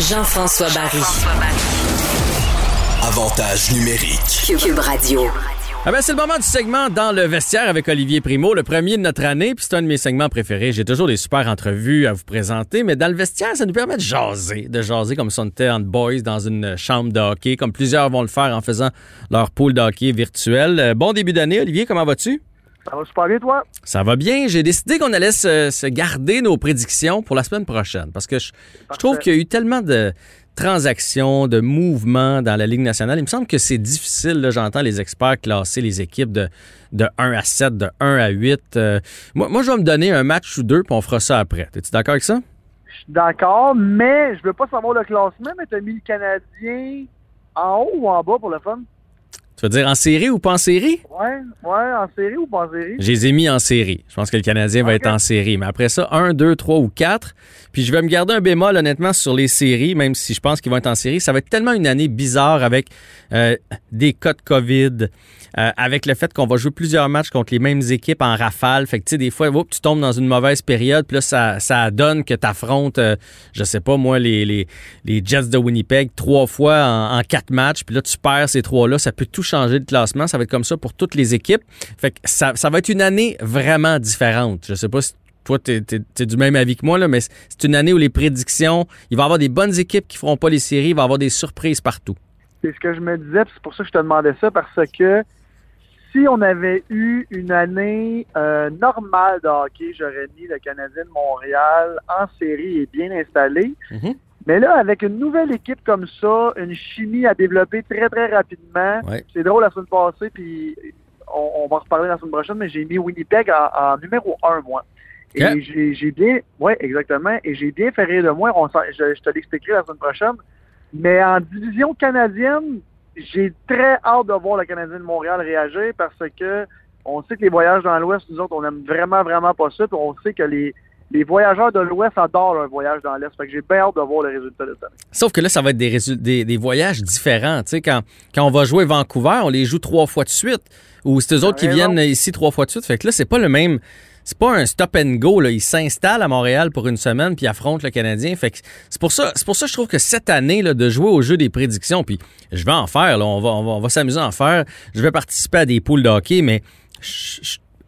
Jean-François Barry. Avantage numérique. Cube Radio. Ah ben c'est le moment du segment dans le vestiaire avec Olivier Primo, le premier de notre année, puis c'est un de mes segments préférés. J'ai toujours des super entrevues à vous présenter, mais dans le vestiaire, ça nous permet de jaser, de jaser comme si on était en boys dans une chambre de hockey, comme plusieurs vont le faire en faisant leur pool de hockey virtuel. Euh, bon début d'année, Olivier, comment vas-tu? Ça va super bien, toi? Ça va bien. J'ai décidé qu'on allait se, se garder nos prédictions pour la semaine prochaine parce que je, je trouve qu'il y a eu tellement de transactions, de mouvements dans la Ligue nationale. Il me semble que c'est difficile. J'entends les experts classer les équipes de, de 1 à 7, de 1 à 8. Euh, moi, moi, je vais me donner un match ou deux, puis on fera ça après. Es-tu d'accord avec ça? Je suis d'accord, mais je veux pas savoir le classement, mais t'as mis le Canadien en haut ou en bas pour le fun? Tu veux dire en série ou pas en série? Ouais, ouais, en série ou pas en série? Je les ai mis en série. Je pense que le Canadien va être en série. Mais après ça, 1, 2, 3 ou 4. Puis je vais me garder un bémol, honnêtement, sur les séries, même si je pense qu'ils vont être en série. Ça va être tellement une année bizarre avec euh, des cas de COVID, euh, avec le fait qu'on va jouer plusieurs matchs contre les mêmes équipes en rafale. Fait que, tu sais, des fois, oups, tu tombes dans une mauvaise période. Puis là, ça, ça donne que tu affrontes, je sais pas, moi, les, les, les Jets de Winnipeg trois fois en, en quatre matchs. Puis là, tu perds ces trois-là. Ça peut tout changer de classement. Ça va être comme ça pour toutes les équipes. Fait que ça, ça va être une année vraiment différente. Je sais pas si toi, tu es, du même avis que moi, là, mais c'est une année où les prédictions, il va y avoir des bonnes équipes qui feront pas les séries, il va y avoir des surprises partout. C'est ce que je me disais, c'est pour ça que je te demandais ça, parce que si on avait eu une année euh, normale de hockey, j'aurais mis le Canadien de Montréal en série et bien installé. Mhm. Mais là, avec une nouvelle équipe comme ça, une chimie à développer très, très rapidement, Ouais. c'est drôle la semaine passée, puis on, on va en reparler la semaine prochaine, mais j'ai mis Winnipeg en, en numéro un, moi. Et j'ai bien, ouais, exactement, et j'ai bien fait rire de moi. On s'en- je, je te l'expliquerai la semaine prochaine. Mais en division canadienne, j'ai très hâte de voir le Canadien de Montréal réagir parce que on sait que les voyages dans l'Ouest, nous autres, on aime vraiment, vraiment pas ça. Puis on sait que les, les voyageurs de l'Ouest adorent un voyage dans l'Est. Fait que j'ai bien hâte de voir le résultat de année. Sauf que là, ça va être des, des, des voyages différents. Tu sais, quand, quand on va jouer Vancouver, on les joue trois fois de suite. Ou c'est eux autres qui viennent ici trois fois de suite. Fait que là, c'est pas le même. C'est pas un stop and go. Là. Ils s'installent à Montréal pour une semaine puis affrontent le Canadien. Fait que c'est pour ça, c'est pour ça que je trouve que cette année là, de jouer au jeu des prédictions, puis je vais en faire. Là, on va, on va, on va s'amuser à en faire. Je vais participer à des poules de hockey, mais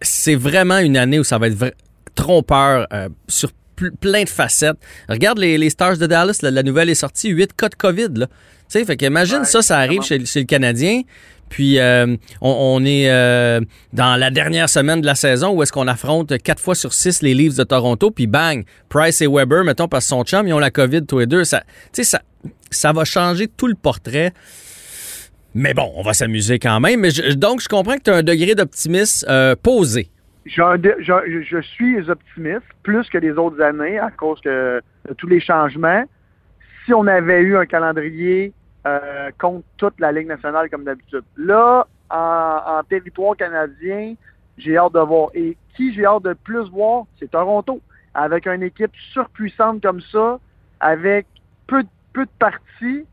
c'est vraiment une année où ça va être trompeur euh, sur pl- plein de facettes. Regarde les, les Stars de Dallas, la, la nouvelle est sortie, 8 cas de COVID. Là. Tu sais, fait qu'imagine Ouais, ça, ça arrive chez, chez le Canadien. Puis euh, on, on est euh, dans la dernière semaine de la saison où est-ce qu'on affronte quatre fois sur six les Leafs de Toronto, puis bang, Price et Weber, mettons, parce que son chum, ils ont la COVID tous les deux. Ça, tu sais, ça, ça va changer tout le portrait. Mais bon, on va s'amuser quand même. Mais je- donc, je comprends que tu as un degré d'optimisme euh, posé. Je, suis optimiste plus que les autres années à cause de tous les changements. Si on avait eu un calendrier euh, contre toute la Ligue nationale comme d'habitude. Là, en, territoire canadien, j'ai hâte de voir. Et qui j'ai hâte de plus voir, c'est Toronto. Avec une équipe surpuissante comme ça, avec peu, peu de parties,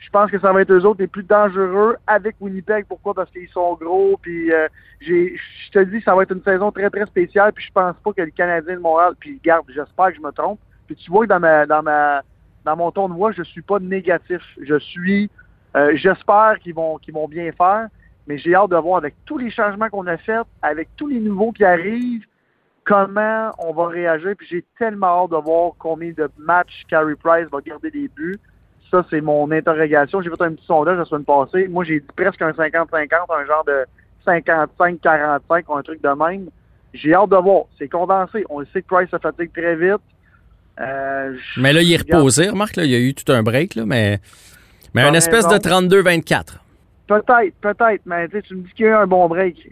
je pense que ça va être eux autres les plus dangereux avec Winnipeg. Pourquoi? Parce qu'ils sont gros. Puis euh, je te dis, ça va être une saison très, très spéciale. Puis je pense pas que le Canadien de Montréal, puis garde, j'espère que je me trompe. Puis tu vois que dans ma dans ma dans mon ton de voix, je suis pas négatif. Je suis euh, j'espère qu'ils vont qu'ils vont bien faire. Mais j'ai hâte de voir avec tous les changements qu'on a faits, avec tous les nouveaux qui arrivent, comment on va réagir. Puis j'ai tellement hâte de voir combien de matchs Carey Price va garder des buts. Ça, c'est mon interrogation. J'ai fait un petit sondage la semaine passée. Moi, j'ai dit presque un 50-50, un genre de 55-45 ou un truc de même. J'ai hâte de voir. C'est condensé. On le sait que Price se fatigue très vite. Euh, Mais là, il est regarde, reposé. Remarque, là, il y a eu tout un break, là, mais, mais une espèce de raison. 32-24. Peut-être, peut-être, mais tu me dis qu'il y a eu un bon break.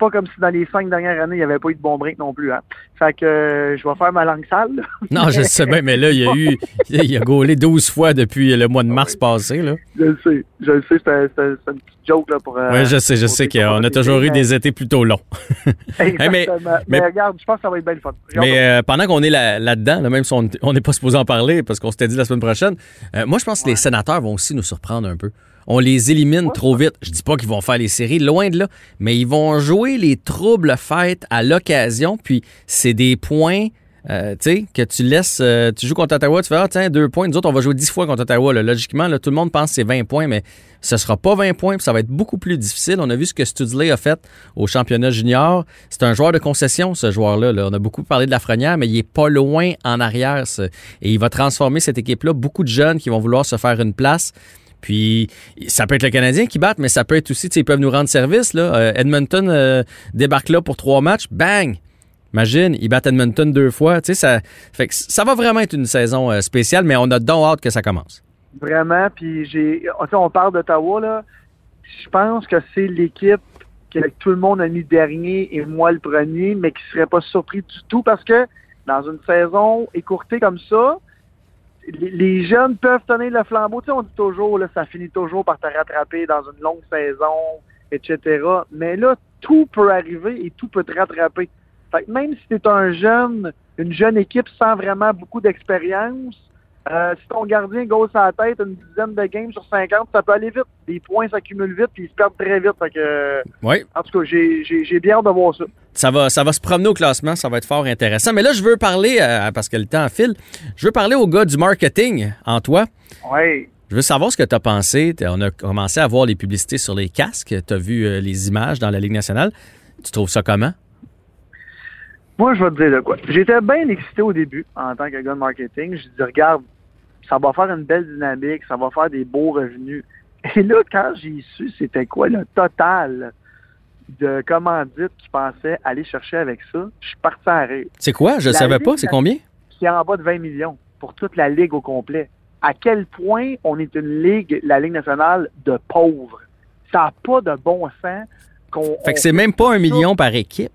C'est pas comme si dans les cinq dernières années, il n'y avait pas eu de bon break non plus. Hein. Fait que euh, je vais faire ma langue sale. là. Non, je sais bien, mais là, il y a eu. Il a gaulé 12 fois depuis le mois de mars passé, là. Je le sais. Je le sais, c'était c'était- c'était une petite joke là, pour. euh, Oui, je sais, je sais qu'on a toujours eu des étés plutôt longs. Exactement. mais- mais, mais- regarde, je pense que ça va être bien le fun. Mais euh, pendant qu'on est là- là-dedans, là, même si on n'est pas supposé en parler parce qu'on s'était dit la semaine prochaine, euh, moi, je pense que les sénateurs vont aussi nous surprendre un peu. On les élimine trop vite. Je dis pas qu'ils vont faire les séries, loin de là, mais ils vont jouer les troubles faits à l'occasion, puis c'est des points Euh, tu sais, que tu laisses, euh, tu joues contre Ottawa, tu fais, ah, tiens, deux points. Nous autres, on va jouer dix fois contre Ottawa. Logiquement, là, tout le monde pense que c'est 20 points, mais ce sera pas 20 points, puis ça va être beaucoup plus difficile. On a vu ce que Studley a fait au championnat junior. C'est un joueur de concession, ce joueur-là. On a beaucoup parlé de la Frenière, mais il est pas loin en arrière. Et il va transformer cette équipe-là. Beaucoup de jeunes qui vont vouloir se faire une place. Puis, ça peut être le Canadien qui bat, mais ça peut être aussi, ils peuvent nous rendre service. Là. Euh, Edmonton débarque là pour trois matchs. Bang! Imagine, ils battent Edmonton deux fois. Ça, fait que ça va vraiment être une saison euh, spéciale, mais on a donc hâte que ça commence. Vraiment, puis j'ai. On parle d'Ottawa, là. Je pense que c'est l'équipe que tout le monde a mis dernier et moi le premier, mais qui serait pas surpris du tout parce que dans une saison écourtée comme ça, les, jeunes peuvent tenir le flambeau. Tu sais, on dit toujours, là, ça finit toujours par te rattraper dans une longue saison, etc. Mais là, tout peut arriver et tout peut te rattraper. Fait que même si tu un jeune, une jeune équipe sans vraiment beaucoup d'expérience, euh, si ton gardien gosse à la tête une dizaine de games sur 50, ça peut aller vite. Les points s'accumulent vite puis ils se perdent très vite. Fait que, oui. En tout cas, j'ai bien hâte de voir ça. Ça va, ça va se promener au classement, ça va être fort intéressant. Mais là, je veux parler, euh, parce que le temps file, je veux parler au gars du marketing en toi. Oui. Je veux savoir ce que tu as pensé. On a commencé à voir les publicités sur les casques. Tu as vu euh, les images dans la Ligue nationale. Tu trouves ça comment? Moi, je vais te dire de quoi. J'étais bien excité au début en tant que gars de marketing. Je dis, regarde, ça va faire une belle dynamique, ça va faire des beaux revenus. Et là, quand j'ai su c'était quoi le total de commandites qui pensaient aller chercher avec ça, je suis parti à rire. C'est quoi? Je ne savais pas. C'est combien? C'est en bas de 20 millions pour toute la Ligue au complet. À quel point on est une Ligue, la Ligue nationale, de pauvres? Ça n'a pas de bon sens qu'on... Fait que c'est même pas un million par équipe.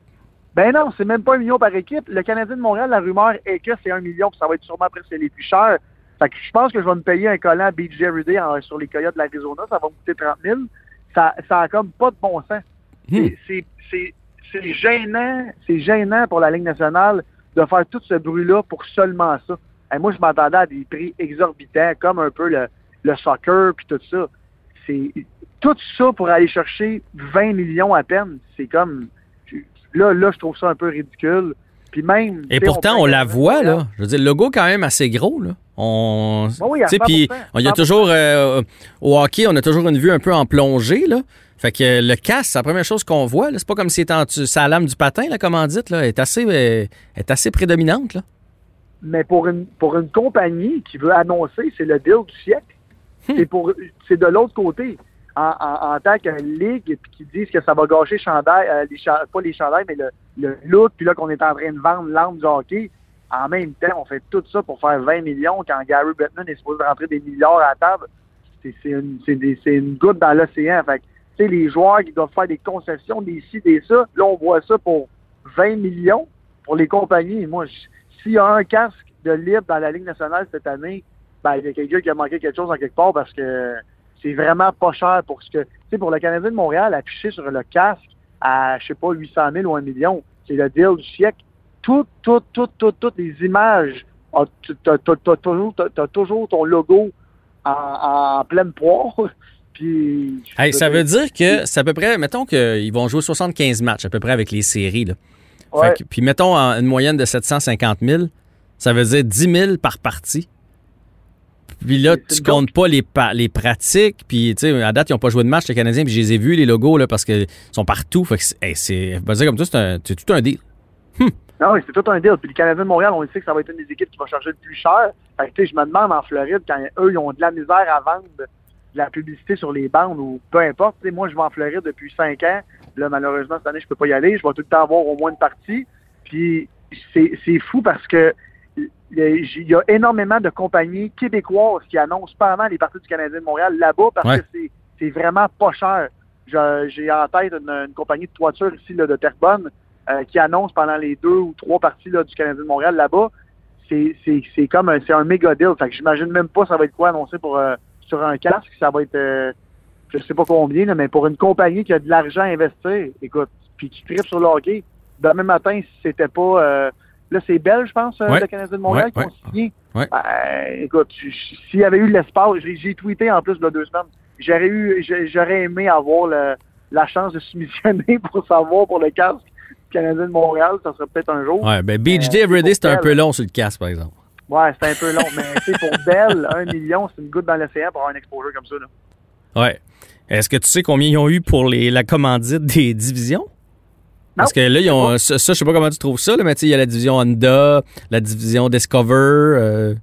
Ben non, c'est même pas un million par équipe. Le Canadien de Montréal, la rumeur est que c'est un million, puis ça va être sûrement presque les plus chers. Fait que je pense que je vais me payer un collant BJ Rudy sur les Coyotes de l'Arizona, ça va me coûter 30 000. Ça, ça a comme pas de bon sens. Hmm. C'est gênant, c'est gênant pour la Ligue nationale de faire tout ce bruit-là pour seulement ça. Et moi, je m'attendais à des prix exorbitants, comme un peu le, le soccer puis tout ça. C'est tout ça pour aller chercher 20 millions à peine. C'est comme Là, là, je trouve ça un peu ridicule. Puis même. Et pourtant, on, la voit, là. Je veux dire, le logo, quand même, assez gros, là. On. Ben oui, puis il y a toujours. Euh, au hockey, on a toujours une vue un peu en plongée, là. Fait que le casque, c'est la première chose qu'on voit. C'est pas comme si c'était en sa lame du patin, la commandite, là. Elle est assez, euh, est assez prédominante, là. Mais pour une, pour une compagnie qui veut annoncer, c'est le deal du siècle. Hmm. C'est pour c'est de l'autre côté en, tant que ligue puis qui disent que ça va gâcher chandail, euh, les pas les chandails, mais le, look, puis là qu'on est en train de vendre l'arme du hockey. En même temps, on fait tout ça pour faire 20 millions quand Gary Bettman est supposé rentrer des milliards à la table. C'est une, une, goutte dans l'océan. Fait sais, les joueurs qui doivent faire des concessions, des ci, des ça, là, on voit ça pour 20 millions pour les compagnies. Moi, s'il y a un casque de libre dans la Ligue nationale cette année, ben, il y a quelqu'un qui a manqué quelque chose en quelque part parce que c'est vraiment pas cher pour ce que, tu sais, pour le Canadien de Montréal, affiché sur le casque à, je sais pas, 800 000 ou 1 million, c'est le deal du siècle. Toutes, toutes, toutes, toutes, toutes les images, tu as, toujours ton logo en, pleine poire. Puis, ça veut dire que c'est à peu près, mettons qu'ils vont jouer 75 matchs à peu près avec les séries. Là. puis mettons une moyenne de 750 000, ça veut dire 10 000 par partie. Puis là, tu comptes pas les, les pratiques. Puis, tu sais, à date, ils n'ont pas joué de match, les Canadiens. Puis, je les ai vus, les logos, là, parce qu'ils sont partout. Fait que c'est, dire comme ça, c'est tout un deal. Hum. Non, oui, c'est tout un deal. Puis, les Canadiens de Montréal, on sait que ça va être une des équipes qui va charger le plus cher. Fait que, tu sais, je me demande en Floride, quand eux, ils ont de la misère à vendre de la publicité sur les bandes ou peu importe. Tu sais, moi, je vais en Floride depuis cinq ans. Là, malheureusement, cette année, je peux pas y aller. Je vais tout le temps avoir au moins une partie. Puis, c'est fou parce que il y a énormément de compagnies québécoises qui annoncent pendant les parties du Canadien de Montréal là-bas parce que c'est vraiment pas cher. J'ai en tête une, compagnie de toiture ici là, de Terrebonne euh, qui annonce pendant les deux ou trois parties là, du Canadien de Montréal là-bas. C'est comme un, un méga deal. Fait que j'imagine même pas ça va être quoi annoncé pour euh, sur un casque. Ça va être euh, je sais pas combien, là, mais pour une compagnie qui a de l'argent à investir, écoute, puis qui tripes sur le hockey, demain matin, si c'était pas Là, c'est belge, je pense, euh, le Canadien de Montréal qui ont signé. Ben, écoute, s'il y avait eu l'espace, j'ai tweeté en plus de deux semaines, j'aurais eu, j'aurais aimé avoir la chance de soumissionner pour savoir pour le casque. Canadien de Montréal, ça serait peut-être un jour. Ouais, ben Beach Day Everyday, c'est un peu Bell. long sur le casque, par exemple. Ouais, c'est un peu long, mais sais, pour Bell, un million, c'est une goutte dans l'océan pour avoir un exposure comme ça. Là. Ouais. Est-ce que tu sais combien ils ont eu pour les, la commandite des divisions? Parce que là, ils ont. Ça, ça, je sais pas comment tu trouves ça, là, mais il y a la division Honda, la division Discover. euh,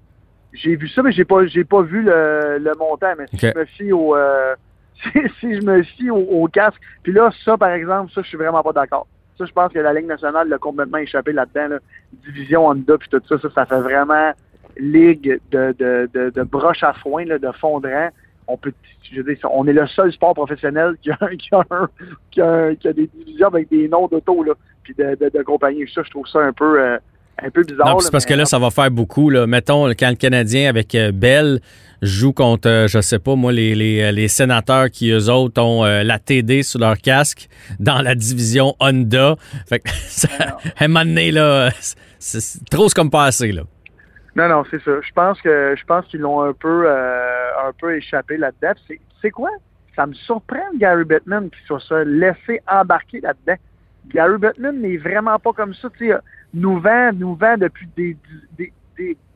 J'ai vu ça, mais j'ai pas, j'ai pas vu le, le montant. Mais si je me fie au, euh, si, si je me fie au, au casque, puis là, ça, par exemple, ça, je suis vraiment pas d'accord. Ça, je pense que la Ligue nationale l'a complètement échappé là-dedans. Là. Division Honda, puis tout ça, ça, ça fait vraiment ligue de, de, de, de broche à foin, là, de fondrant. On peut, je veux dire, on est le seul sport professionnel qui a, qui a, un- qui a, un- qui a des divisions avec des noms d'auto, là, puis de, de, de compagnie. Ça, je trouve ça un peu, euh, un peu bizarre. Non, c'est parce que là, ça va faire beaucoup. Là. Mettons, quand le Canadien avec euh, Bell joue contre, euh, je sais pas, moi, les, les, les sénateurs qui, eux autres, ont euh, la TD sur leur casque dans la division Honda. Fait que, ça, à un moment donné, là, c'est, trop comme pas assez, là. Non, non, c'est ça. Je pense que je pense qu'ils l'ont un peu euh, un peu échappé là-dedans. C'est c'est quoi? Ça me surprend Gary Bettman qui soit se laissé embarquer là-dedans. Gary Bettman n'est vraiment pas comme ça. Tu sais, nous vend, nous vend depuis des,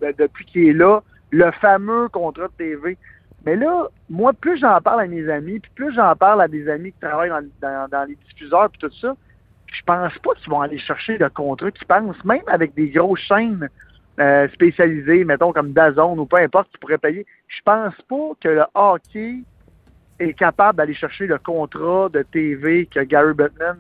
ben, depuis qu'il est là, le fameux contrat de TV. Mais là, moi, plus j'en parle à mes amis, puis plus j'en parle à des amis qui travaillent dans, dans, dans les diffuseurs puis tout ça, je pense pas qu'ils vont aller chercher le contrat qu'ils pensent, même avec des grosses chaînes euh, spécialisées, mettons comme Dazone ou peu importe, qui pourraient payer. Je pense pas que le hockey est capable d'aller chercher le contrat de TV que Gary Bettman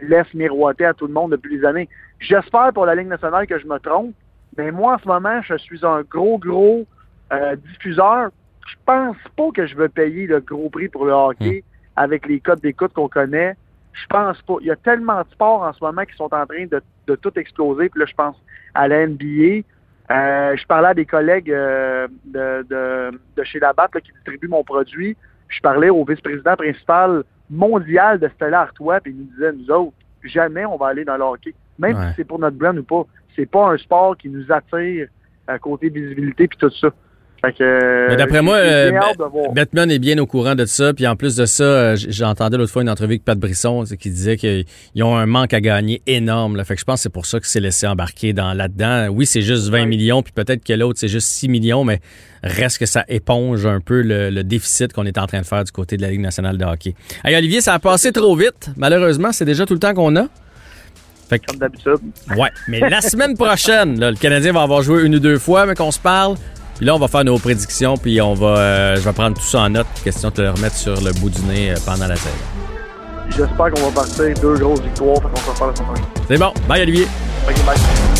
laisse miroiter à tout le monde depuis des années. J'espère pour la Ligue nationale que je me trompe, mais moi, en ce moment, je suis un gros, gros euh, diffuseur. Je pense pas que je veux payer le gros prix pour le hockey avec les codes d'écoute qu'on connaît. Je pense pas. Il y a tellement de sports en ce moment qui sont en train de, de tout exploser. Puis là, je pense à la NBA. Euh, je parlais à des collègues euh, de, de, de chez Labatt là, qui distribuent mon produit. Je parlais au vice-président principal mondial de Stella Artois, puis il nous disait, nous autres, jamais on va aller dans le hockey. Même Ouais. si c'est pour notre brand ou pas. C'est pas un sport qui nous attire à côté visibilité puis tout ça. Fait que, Mais d'après moi, euh. Batman est bien au courant de ça. Puis en plus de ça, euh, j'entendais l'autre fois une entrevue avec Pat Brisson qui disait qu'ils ont un manque à gagner énorme. Là. Fait que je pense que c'est pour ça qu'il s'est laissé embarquer dans là-dedans. Oui, c'est juste 20 Ouais. millions, puis peut-être que l'autre, c'est juste 6 millions, mais reste que ça éponge un peu le, le déficit qu'on est en train de faire du côté de la Ligue nationale de hockey. Hey, Olivier, ça a passé trop vite. Malheureusement, c'est déjà tout le temps qu'on a. Fait que, Comme d'habitude. ouais. Mais la semaine prochaine, là, le Canadien va avoir joué une ou deux fois, mais qu'on se parle. Puis là, on va faire nos prédictions, puis on va, euh, je vais prendre tout ça en note. Question de te le remettre sur le bout du nez euh, pendant la saison. J'espère qu'on va partir deux grosses victoires. Qu'on se reparle la semaine. C'est bon. Bye, Olivier. Ok, bye.